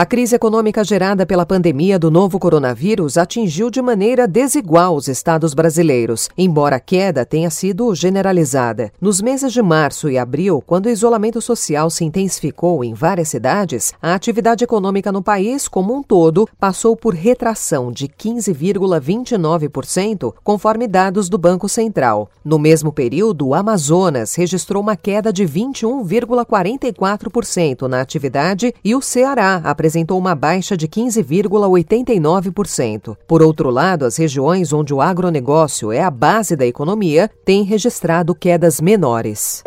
A crise econômica gerada pela pandemia do novo coronavírus atingiu de maneira desigual os estados brasileiros, embora a queda tenha sido generalizada. Nos meses de março e abril, quando o isolamento social se intensificou em várias cidades, a atividade econômica no país como um todo passou por retração de 15,29%, conforme dados do Banco Central. No mesmo período, o Amazonas registrou uma queda de 21,44% na atividade e o Ceará apresentou apresentou uma baixa de 15,89%. Por outro lado, as regiões onde o agronegócio é a base da economia têm registrado quedas menores.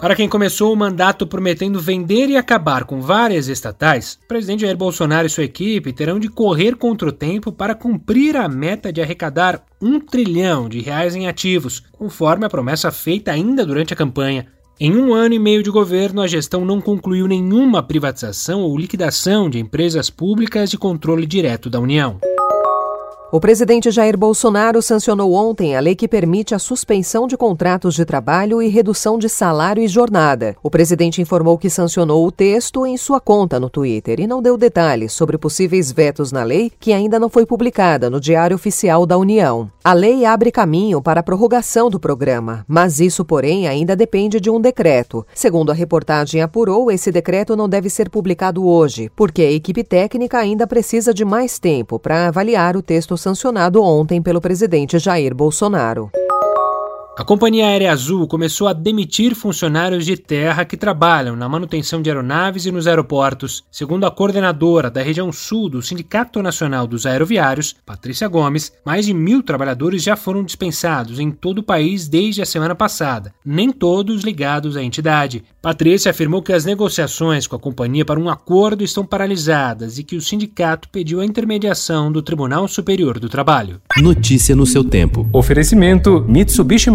Para quem começou o mandato prometendo vender e acabar com várias estatais, o presidente Jair Bolsonaro e sua equipe terão de correr contra o tempo para cumprir a meta de arrecadar um trilhão de reais em ativos, conforme a promessa feita ainda durante a campanha. Em um ano e meio de governo, a gestão não concluiu nenhuma privatização ou liquidação de empresas públicas de controle direto da União. O presidente Jair Bolsonaro sancionou ontem a lei que permite a suspensão de contratos de trabalho e redução de salário e jornada. O presidente informou que sancionou o texto em sua conta no Twitter e não deu detalhes sobre possíveis vetos na lei, que ainda não foi publicada no Diário Oficial da União. A lei abre caminho para a prorrogação do programa, mas isso, porém, ainda depende de um decreto. Segundo a reportagem apurou, esse decreto não deve ser publicado hoje, porque a equipe técnica ainda precisa de mais tempo para avaliar o texto sancionado ontem pelo presidente Jair Bolsonaro. A Companhia Aérea Azul começou a demitir funcionários de terra que trabalham na manutenção de aeronaves e nos aeroportos. Segundo a coordenadora da região sul do Sindicato Nacional dos Aeroviários, Patrícia Gomes, mais de mil trabalhadores já foram dispensados em todo o país desde a semana passada, nem todos ligados à entidade. Patrícia afirmou que as negociações com a companhia para um acordo estão paralisadas e que o sindicato pediu a intermediação do Tribunal Superior do Trabalho. Notícia no seu tempo. Oferecimento Mitsubishi